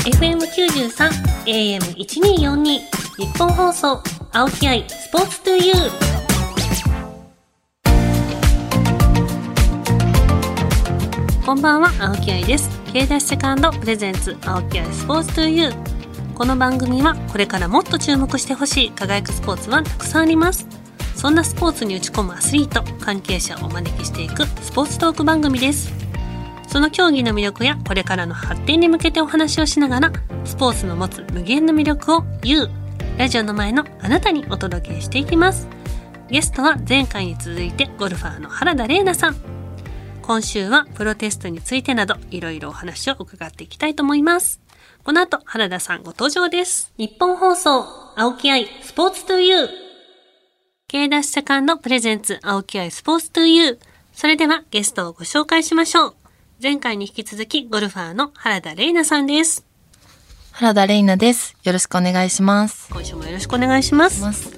FM93 AM1242 日本放送青木愛スポーツトゥーユー。こんばんは青木愛です。K ダッシュセカンドプレゼンツ青木愛スポーツトゥーユー。この番組はこれからもっと注目してほしい輝くスポーツはたくさんあります。そんなスポーツに打ち込むアスリート関係者をお招きしていくスポーツトーク番組です。その競技の魅力やこれからの発展に向けてお話をしながらスポーツの持つ無限の魅力を YOU ラジオの前のあなたにお届けしていきます。ゲストは前回に続いてゴルファーの原田玲奈さん。今週はプロテストについてなどいろいろお話を伺っていきたいと思います。この後原田さんご登場です。日本放送青木愛スポーツトゥユー。K ダッシュセカンドプレゼンツ青木愛スポーツトゥユー。それではゲストをご紹介しましょう前回に引き続きゴルファーの原田玲奈さんです。原田玲奈です。よろしくお願いします。今週もよろしくお願いします。ます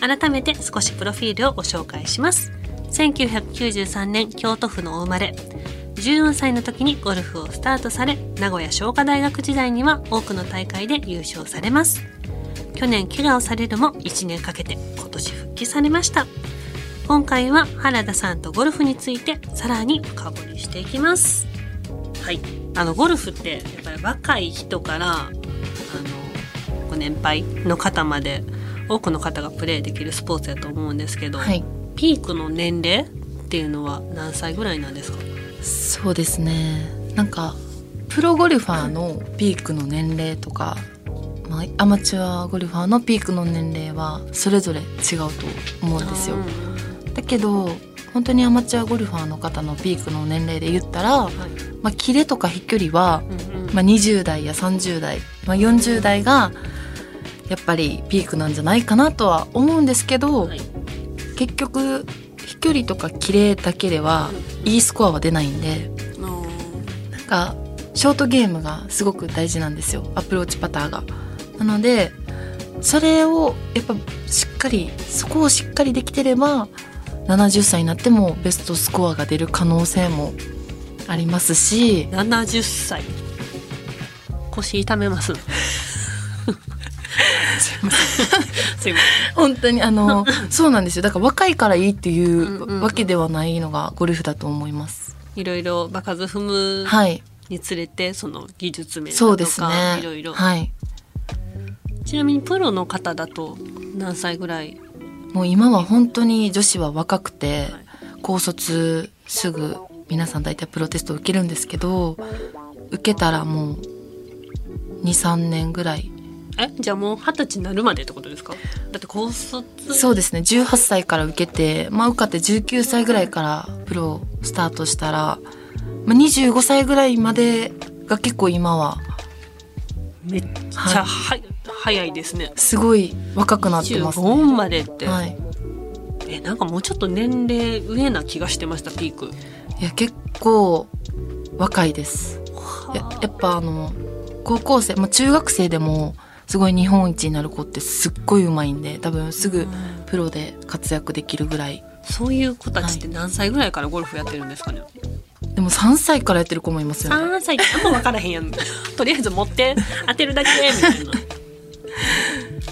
改めて少しプロフィールをご紹介します。1993年京都府のお生まれ。14歳の時にゴルフをスタートされ、名古屋商科大学時代には多くの大会で優勝されます。去年怪我をされるも1年かけて今年復帰されました。今回は原田さんとゴルフについてさらに深掘りしていきます。はい。あの、ゴルフってやっぱり若い人から、あの、ご年配の方まで多くの方がプレーできるスポーツだと思うんですけど、はい。ピークの年齢っていうのは何歳ぐらいなんですか？そうですね。なんか、プロゴルファーのピークの年齢とか、まあ、アマチュアゴルファーのピークの年齢はそれぞれ違うと思うんですよ。だけど、本当にアマチュアゴルファーの方のピークの年齢で言ったら、はい。まあ、キレとか飛距離は、うんうん。まあ、20代や30代、まあ、40代がやっぱりピークなんじゃないかなとは思うんですけど、はい。結局飛距離とかキレだけではいいスコアは出ないんでなんかショートゲームがすごく大事なんですよアプローチパターが。なのでそれをやっぱしっかりそこをしっかりできてれば70歳になってもベストスコアが出る可能性もありますし。70歳腰痛めます。本当にあのそうなんですよ。だから若いからいいっていうわけではないのがゴルフだと思います。いろいろ場数踏むはい。につれてその技術面だそうとですね。かいろいろ。はい。ちなみにプロの方だと何歳ぐらいもう今は本当に女子は若くて、はい。高卒すぐ皆さん大体プロテスト受けるんですけど受けたらもう23年ぐらい。え？じゃあもう二十歳になるまでってことですか？だって高卒。そうですね。18歳から受けて、まあ、受かって19歳ぐらいからプロスタートしたら、まあ、25歳ぐらいまでが結構今は。めっちゃは、早いですね。すごい若くなってますね。25までって、はい、えなんかもうちょっと年齢上な気がしてましたピーク。いや結構若いです。ややっぱあの高校生、まあ、中学生でもすごい日本一になる子ってすっごい上手いんで多分すぐプロで活躍できるぐらい。そういう子たちって何歳ぐらいからゴルフやってるんですかね、でも3歳からやってる子もいますよね。3歳ってあんま分からへんやん。とりあえず持って当てるだけみたいな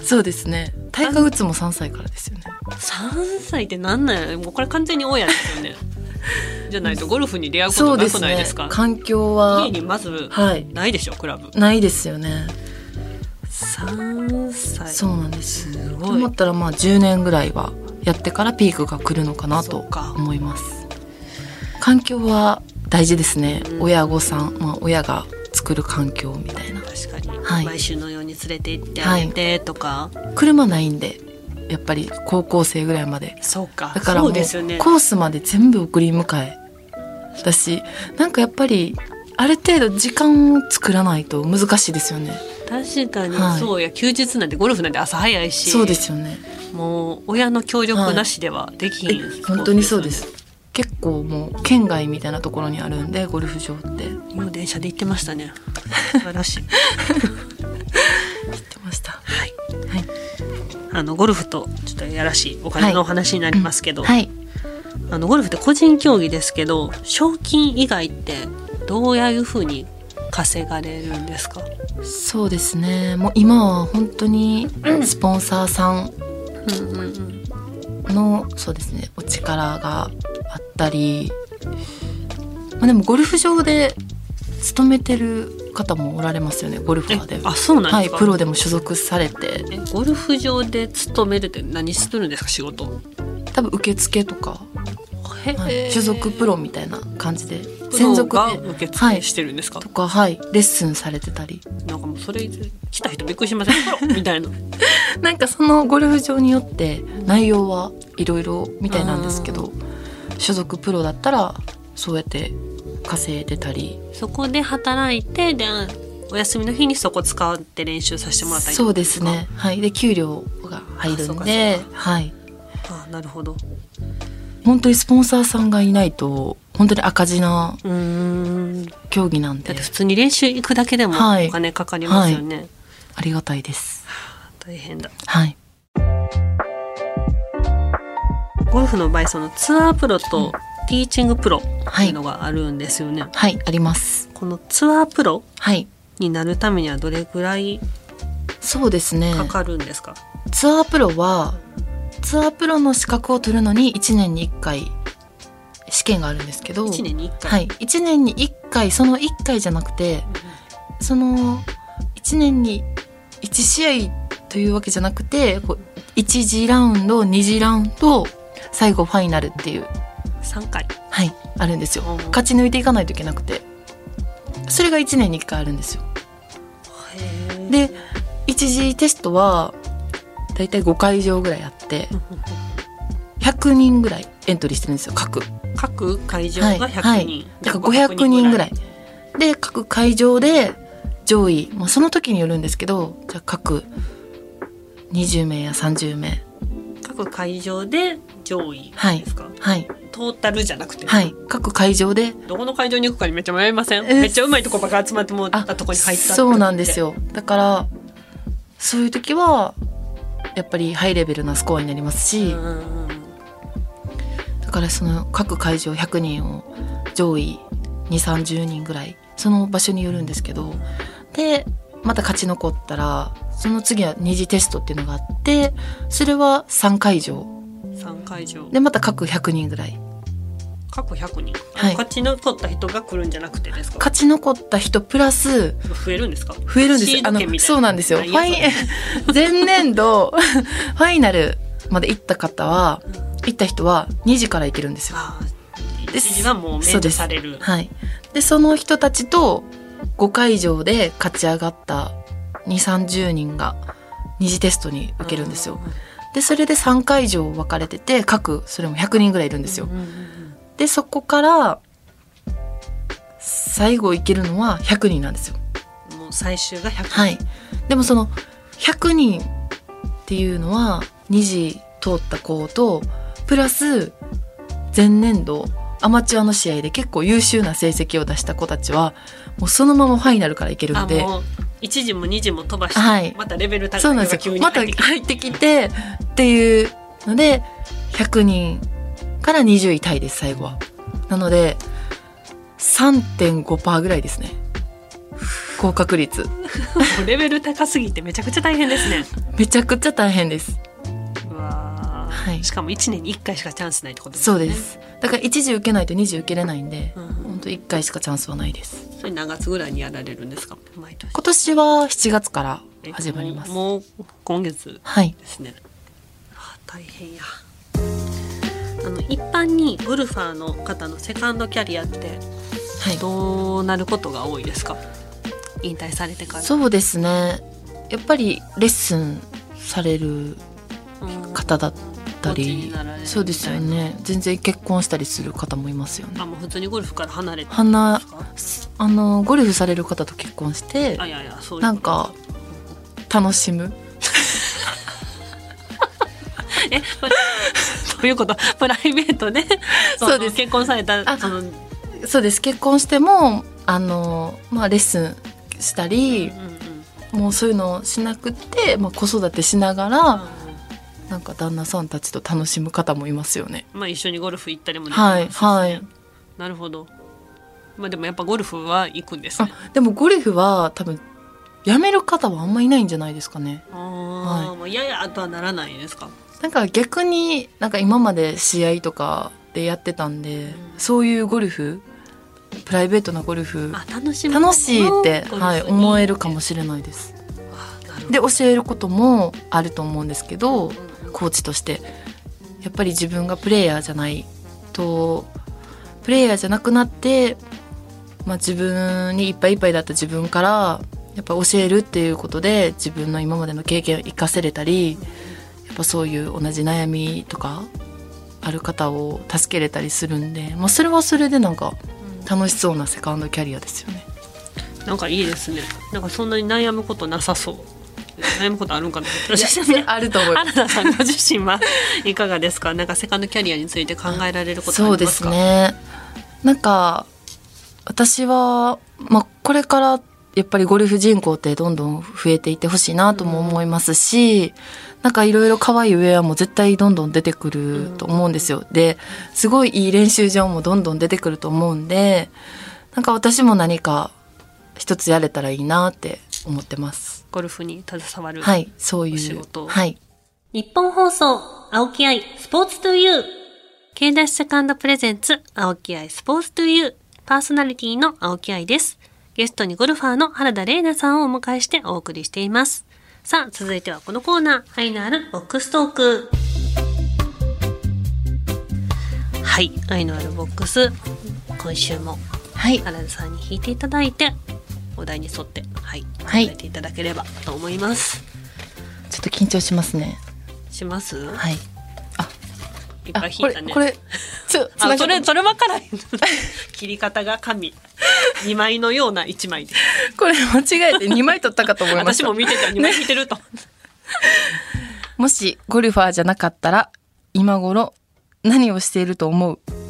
そうですね。タイガー・ウッズも3歳からですよね。3歳ってなんなんやもうこれ完全に親ですよね。じゃないとゴルフに出会うことなくないですか？環境は家にまずはい。ないでしょクラブ。ないですよね。3歳。そうなんです。すとごい。思ったらまあ10年ぐらいはやってからピークが来るのかなと思います。環境は大事ですね、うん。親御さん、まあ、親が作る環境みたいな。確かに、はい。毎週のに連れて行ってあげてとか、車ないんでやっぱり高校生ぐらいまで。そうか。だからもうそうですよね。コースまで全部送り迎えだしなんかやっぱりある程度時間を作らないと難しいですよね。確かに。はい。そうや、休日なんてゴルフなんて朝早いし。そうですよね。もう親の協力なしではできひん、え本当にそうです。結構もう県外みたいなところにあるんでゴルフ場って。もう電車で行ってましたね。素晴らしい てました。はい。はい。あのゴルフとちょっとやらしいお金のお話になりますけど、はい。あのゴルフって個人競技ですけど賞金以外ってどういうふうに稼がれるんですか？そうですね。もう今は本当にスポンサーさんうんうんうん。のそうですね。お力があったり、まあ、でもゴルフ場で勤めてる方もおられますよねゴルファーで。えあそうなんはいですか、プロでも所属されて。えゴルフ場で勤めるって何するんですか仕事？多分受付とか、へはい、所属プロみたいな感じで。専属がで受付はい。してるんですか、とかはいレッスンされてたり。なんかもうそれ来た人びっくりしません？みたいな。なんかそのゴルフ場によって内容はいろいろみたいなんですけど所属プロだったらそうやって稼いでたり。そこで働いてでお休みの日にそこ使って練習させてもらったりそうですね。はい。で給料が入るんで。はい。あなるほど。本当にスポンサーさんがいないと本当に赤字な競技なんで。普通に練習行くだけでもはい。お金かかりますよね、ありがたいです。大変だ。はい。ゴルフの場合そのツアープロとティーチングプロってはいいうのがあるんですよね、はいあります。このツアープロはい。になるためにはどれぐらいそうですね。かかるんですか、ツアープロはツアープロの資格を取るのに1年に1回試験があるんですけど1年に1回、はい、1年に1回その1回じゃなくてその1年に1試合というわけじゃなくてこう1次ラウンド2次ラウンド最後ファイナルっていう、3回。はい、あるんですよ。うん勝ち抜いていかないといけなくて。それが1年に1回あるんですよ。で一次テストはだいたい5会場ぐらいあって100人ぐらいエントリーしてるんですよ各。各会場はい。が100人、はい、だから500人ぐらい。で各会場で上位、まあ、その時によるんですけどじゃあ各20名や30名各会場で上位ですか、はい。トータルじゃなくて、はい。各会場で？どこの会場に行くかにめっちゃ迷いません？えめっちゃうまいとこばっか集まってもらったとこに入ったそうなんですよ。よだからそういう時はやっぱりハイレベルなスコアになりますし、だからその各会場100人を上位2 3 0人ぐらいその場所によるんですけどでまた勝ち残ったらその次は二次テストっていうのがあってそれは3会場3会場でまた各100人ぐらい。各100人、はい。勝ち残った人が来るんじゃなくてですか？勝ち残った人プラス増えるんですか？増えるんです。あのそうなんですよ。フ何ァやイ 前年度 ファイナルまで行った方は行った人は2時から行けるんですよ。ああです一時はもう免除される。はい。で、その人たちと5会場で勝ち上がった2、30人が二次テストに受けるんですよ。で、それで3会場分かれてて、各、それも100人ぐらいいるんですよで、そこから、最後行けるのは100人なんですよ。もう最終が100はい。でもその、100人っていうのは、2次通った子と、プラス、前年度、アマチュアの試合で結構優秀な成績を出した子たちは、もうそのままファイナルからいけるんで、1時も2時も飛ばして、はいまたレベル高いのが急に入ってきて、入ってきて、っていうので、100人から20位タイです、最後は。なので、3.5%ぐらいですね。合格率。レベル高すぎてめちゃくちゃ大変ですね めちゃくちゃ大変です。はいしかも1年に1回しかチャンスないってことですねそうです。だから一次受けないと二次受けれないんで、うん本当一回しかチャンスはないです。それ何月ぐらいにやられるんですか？毎年今年は7月からえ始まります。もう今月はい。ですねあ大変やあの一般にゴルファーの方のセカンドキャリアってはい。どうなることが多いですか？引退されてからそうですね。やっぱりレッスンされるうん方だったコーチりそうですよね。全然結婚したりする方もいますよね。あもう普通にゴルフから離れて花ですか？あのゴルフされる方と結婚してあいやいやそうなんか楽しむ。えどういうこと？プライベートで？そのそうです。結婚されたあその、そうです。結婚してもあのまあレッスンしたりうんうんもうそういうのをしなくて、まあ、子育てしながらなんか旦那さんたちと楽しむ方もいますよね。まあ一緒にゴルフ行ったりもできますはいはい。なるほど。まあでもやっぱゴルフは行くんですあね。でもゴルフは多分やめる方はあんまいないんじゃないですかね。ああ、もうややとはならないですか。なんか逆になんか今まで試合とかでやってたんで、そういうゴルフプライベートなゴルフあ楽しむ楽しいって、はい、思えるかもしれないです。で教えることもあると思うんですけど、うんコーチとしてやっぱり自分がプレイヤーじゃないとプレイヤーじゃなくなって、まあ、自分にいっぱいいっぱいだった自分からやっぱ教えるっていうことで自分の今までの経験を生かせれたりやっぱそういう同じ悩みとかある方を助けれたりするんで、まあ、それはそれでなんか楽しそうなセカンドキャリアですよね。なんかいいですね。なんかそんなに悩むことなさそう。悩むことあるんかな。あると思います原田さんご自身はいかがですか。なんかセカンドキャリアについて考えられることあそうでりますか？すねなんか私は、まあ、これからやっぱりゴルフ人口ってどんどん増えていってほしいなとも思いますし、なんかいろいろ可愛いウェアも絶対どんどん出てくると思うんですよ。ですごいいい練習場もどんどん出てくると思うんでなんか私も何か一つやれたらいいなって思ってます。ゴルフに携わる。はい、そういう。お仕事はい。日本放送、青木愛、スポーツトゥユー。K ダッシュセカンドプレゼンツ、青木愛、スポーツトゥユー。パーソナリティの青木愛です。ゲストにゴルファーの原田玲奈さんをお迎えしてお送りしています。さあ、続いてはこのコーナー、愛のあるボックストーク。はい、愛のあるボックス。今週もはい。原田さんに弾いていただいて、お題に沿って、はい、はい答えていただければと思います。ちょっと緊張しますね。します、はい。いっぱあ、これ、いたね。これ、ちょ、あ、それ、つそれ分からへん。切り方が紙。2枚のような1枚で。これ間違えて2枚取ったかと思いました。私も見てた2枚引いてると。もしゴルファーじゃなかったら、今頃何をしていると思う？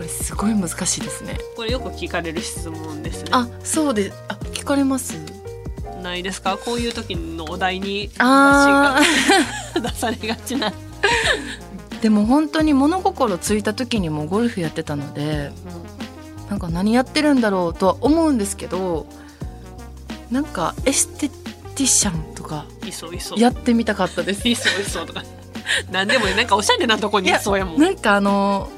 これすごい難しいですね。これよく聞かれる質問ですね。あ、そうで、あ、聞かれます？ないですか？こういう時のお題にあ出されがちな。ー でも本当に物心ついた時にもゴルフやってたので、なんか何やってるんだろうとは思うんですけど、なんかエステティシャンとか。やってみたかったです。いそういそうとか。なんでもいいなんかおしゃれなとこにいそうやもん。なんかあの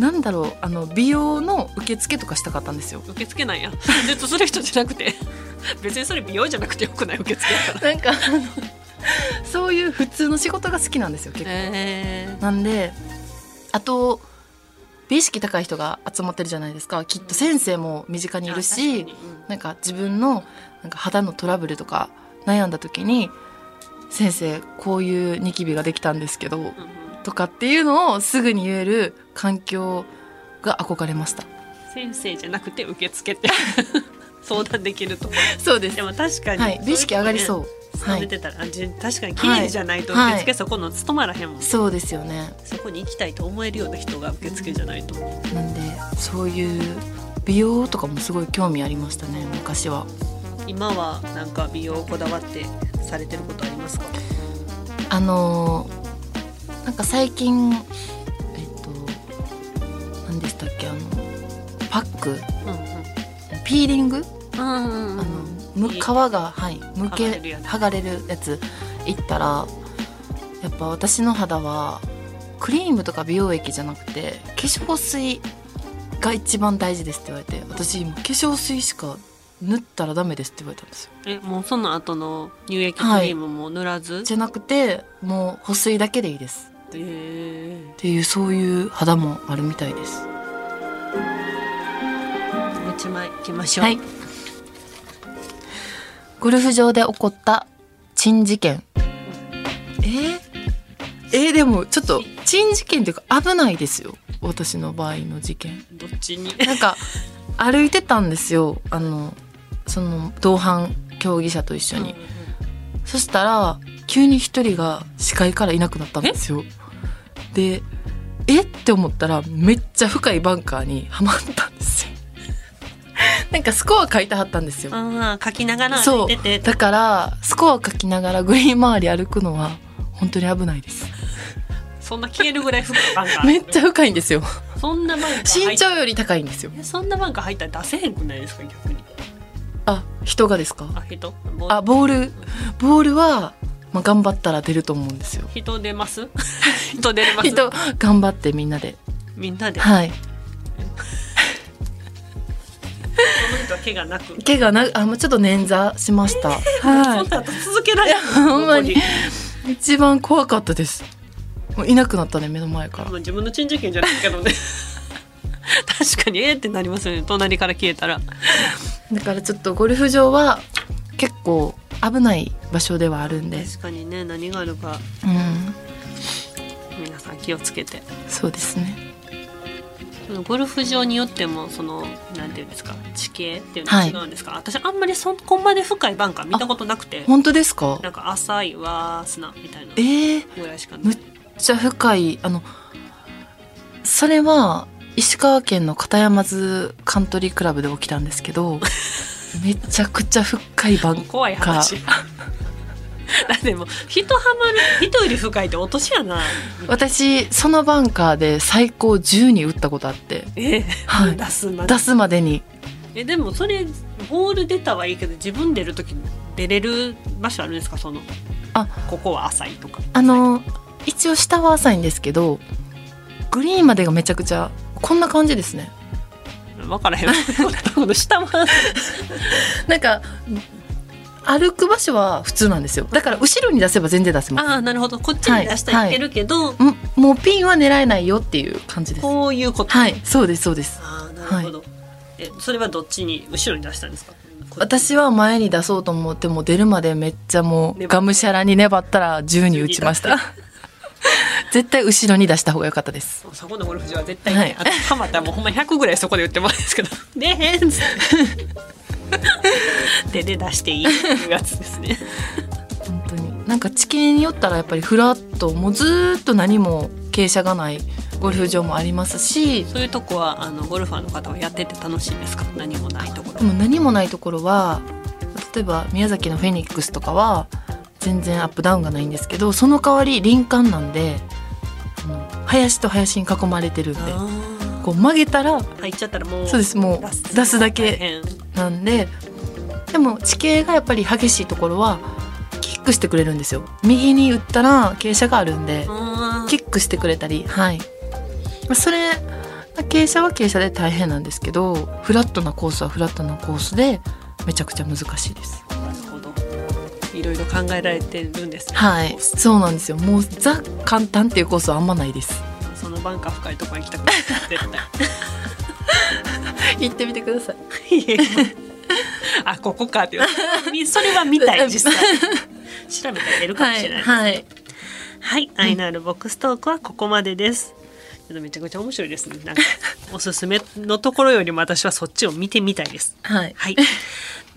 なんだろうあの美容の受付とかしたかったんですよ。受付なんや。ずっとする人じゃなくて。別にそれ美容じゃなくてよくない受付やから。なんかあのそういう普通の仕事が好きなんですよ結構。えなんであと美意識高い人が集まってるじゃないですかきっと先生も身近にいるし、なんか自分のなんか肌のトラブルとか悩んだ時に「先生こういうニキビができたんですけど」とかっていうのをすぐに言える環境が憧れました。先生じゃなくて受付って。相談できるとそうです。でも確かに、はい、美意識上がりそう。はい。勤めてたら、あじ確かに綺麗じゃないとはい。受付そこの務まらへんもん、そうですよね。そこに行きたいと思えるような人が受付じゃないと。なんでそういう美容とかもすごい興味ありましたね昔は。今はなんか美容こだわってされてることありますか？あのーなんか最近えっと何でしたっけあのパック？うんピーリング、うんうんうんあのむ皮がはいむけ剥がれるやついったらやっぱ私の肌はクリームとか美容液じゃなくて化粧水が一番大事ですって言われて私今化粧水しか塗ったらダメですって言われたんですよ。えもうその後の乳液クリームも塗らず、じゃなくてもう保水だけでいいです。えーっていうそういう肌もあるみたいです。もう一枚いきましょう、はい。ゴルフ場で起こった珍事件。え？ー、えーでもちょっと珍事件っていうか危ないですよ。私の場合の事件。どっちに？なんか歩いてたんですよ。あのその同伴競技者と一緒に、そしたら急に一人が視界からいなくなったんですよでえ？って思ったらめっちゃ深いバンカーにはまったんですよ。なんかスコア書いてはったんですよ。ああ書きながらそう。だからスコア書きながらグリーン周り歩くのは本当に危ないです。そんな消えるぐらい深いバンカー。めっちゃ深いんですよ。そんなバンカー入っ身長より高いんですよ。えそんなバンカー入ったら出せへんくないですか逆に。あ人がですか？あ人？ボあボール。ボールは、まあ、頑張ったら出ると思うんですよ。人出ます？人出れます？人頑張ってみんなで。みんなで？はい。その人は怪我なく？怪我なあもうちょっと捻挫しました、そはんな後続けられる？ほんまに。こい一番怖かったです。もういなくなったね目の前から。自分の珍事件じゃないけどね。確かにえーってなりますよね。隣から消えたら。だからちょっとゴルフ場は結構危ない場所ではあるんで。確かにね何があるか。うん。皆さん気をつけて。そうですね。ゴルフ場によってもそのなんていうんですか地形っていうのは違うんですか、私あんまりそこまで深いバンカー見たことなくて。本当ですか？なんか浅いわー砂みたいなえらいしかない。むっちゃ深い。あのそれは石川県の片山津カントリークラブで起きたんですけど めちゃくちゃ深いバンカ怖い話。ーだってもう人はまる人より深いって落としやな。私そのバンカーで最高10に打ったことあって。ええ。はい。出すまで。出すまでに。えでもそれボール出たはいいけど自分出る時出れる場所あるんですか？そのあ。ここは浅いとか。あの一応下は浅いんですけどグリーンまでがめちゃくちゃこんな感じですね分からへん。なんか歩く場所は普通なんですよ。だから後ろに出せば全然出せます。ああなるほど。こっちに出したらいけるけど、ん。もうピンは狙えないよっていう感じです。こういうこと、はい。そうですそうです。ああなるほど、えそれはどっちに後ろに出したんですか？こ私は前に出そうと思っても出るまでめっちゃもうがむしゃらに粘ったら10に打ちました絶対後ろに出した方が良かったです。そこのゴルフ場は絶対に、はい。あとハマったらもうほんま100ぐらいそこで打ってもらうんですけど「出へん」っつって手で出していいやつですね。本当に。なんか地形によったらやっぱりフラットもうずーっと何も傾斜がないゴルフ場もありますし。そういうとこはあのゴルファーの方はやってて楽しいですか？何もないところでも何もないところは例えば宮崎のフェニックスとかは全然アップダウンがないんですけどその代わり林間なんで林と林に囲まれてるんであこう曲げたらー入っちゃったらもうそうですもう出すだ大け変。なんででも地形がやっぱり激しいところはキックしてくれるんですよ。右に打ったら傾斜があるんでキックしてくれたりはい。まあそれ傾斜は傾斜で大変なんですけどフラットなコースはフラットなコースでめちゃくちゃ難しいですいろいろ考えられてるんですね。はい。そうなんですよ。もうザ簡単っていうコースはあんまないです。そのバンカー深いところに行きたくない絶対行ってみてください。あここかっていうそれは見たい実際。調べたら出るかもしれないですはい。はい、愛のあるボックストークはここまでです。ちょっとめちゃくちゃ面白いですね。なんかおすすめのところよりも私はそっちを見てみたいです。はい。はい。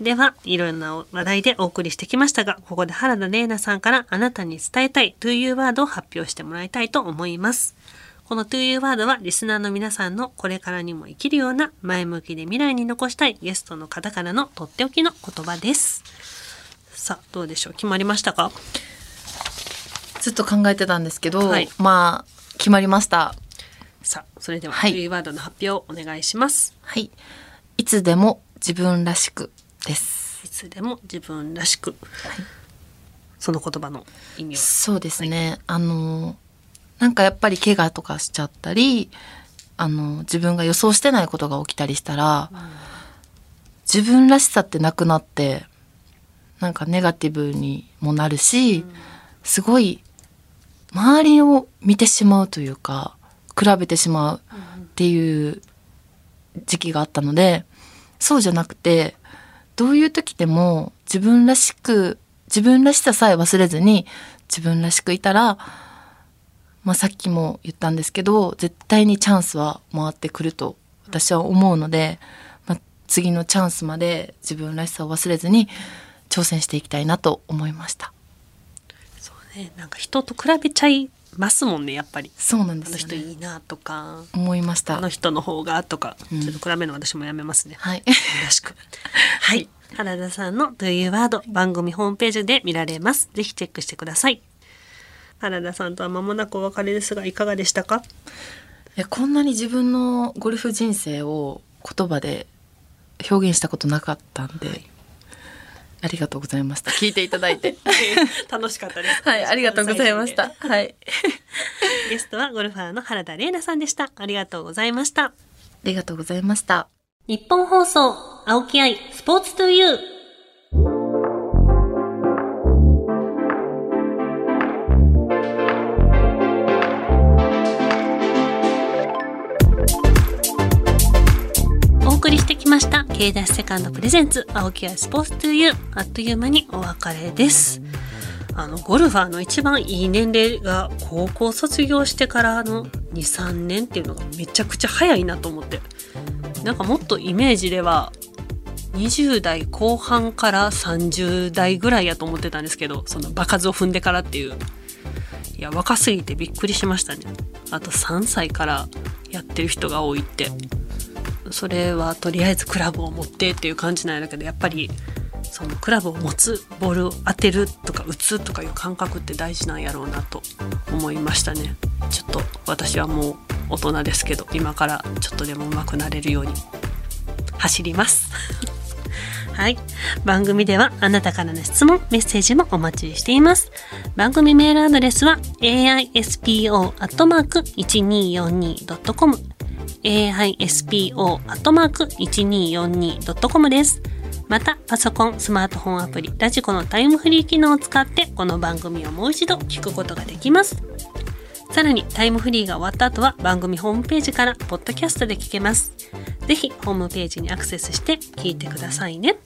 では、いろんな話題でお送りしてきましたが、ここで原田玲奈さんからあなたに伝えたい To You ワードを発表してもらいたいと思います。この To You ワードはリスナーの皆さんのこれからにも生きるような前向きで未来に残したいゲストの方からのとっておきの言葉です。さあ、どうでしょう？決まりましたか？ずっと考えてたんですけど、はいまあ決まりましたさあ、それでは、はい To You ワードの発表をお願いします。はいいつでも自分らしくです。いつでも自分らしく、その言葉の意味はそうですね、あのなんかやっぱり怪我とかしちゃったりあの自分が予想してないことが起きたりしたら、自分らしさってなくなってなんかネガティブにもなるし、すごい周りを見てしまうというか比べてしまうっていう時期があったのでそうじゃなくてどういう時でも自分らしく自分らしささえ忘れずに自分らしくいたら、まあ、さっきも言ったんですけど絶対にチャンスは回ってくると私は思うので、まあ、次のチャンスまで自分らしさを忘れずに挑戦していきたいなと思いました。そうねなんか人と比べちゃいますもんねやっぱり。そうなんですよね。いいなとか。思いました。あの人の方がとか、うん。ちょっと比べるの私もやめますね、はい。よろしく。はい。原田さんの「というワード」番組ホームページで見られます。ぜひチェックしてください。原田さんとは間もなくお別れですがいかがでしたか？やこんなに自分のゴルフ人生を言葉で表現したことなかったんで、はい、ありがとうございました。聞いていただいて。楽しかったです。はいありがとうございました。はい。ゲストはゴルファーの原田玲奈さんでした。ありがとうございました。ありがとうございました。日本放送青木愛スポーツトゥユー K ダッシュセカンドプレゼンツ青木愛スポーツトゥユーあっという間にお別れです。あのゴルファーの一番いい年齢が高校卒業してからの23年っていうのがめちゃくちゃ早いなと思って。なんかもっとイメージでは20代後半から30代ぐらいやと思ってたんですけどその場数を踏んでからっていう。いや若すぎてびっくりしましたね。あと3歳からやってる人が多いって。それはとりあえずクラブを持ってっていう感じなんだけどやっぱりそのクラブを持つボールを当てるとか打つとかいう感覚って大事なんやろうなと思いましたねちょっと私はもう大人ですけど今からちょっとでも上手くなれるように走ります はい。番組ではあなたからの質問、メッセージもお待ちしています。番組メールアドレスは aispo.1242.com aispo.1242.com です。また、パソコン、スマートフォンアプリ、ラジコのタイムフリー機能を使って、この番組をもう一度聞くことができます。さらに、タイムフリーが終わった後は、番組ホームページから、ポッドキャストで聞けます。ぜひ、ホームページにアクセスして聞いてくださいね。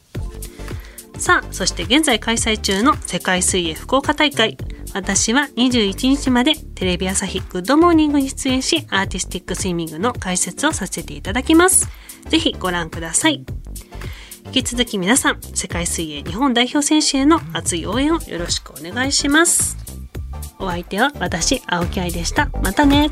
さあ、そして現在開催中の世界水泳福岡大会。私は21日までテレビ朝日グッドモーニングに出演し、アーティスティックスイミングの解説をさせていただきます。ぜひご覧ください。引き続き皆さん、世界水泳日本代表選手への熱い応援をよろしくお願いします。お相手は私、青木愛でした。またね。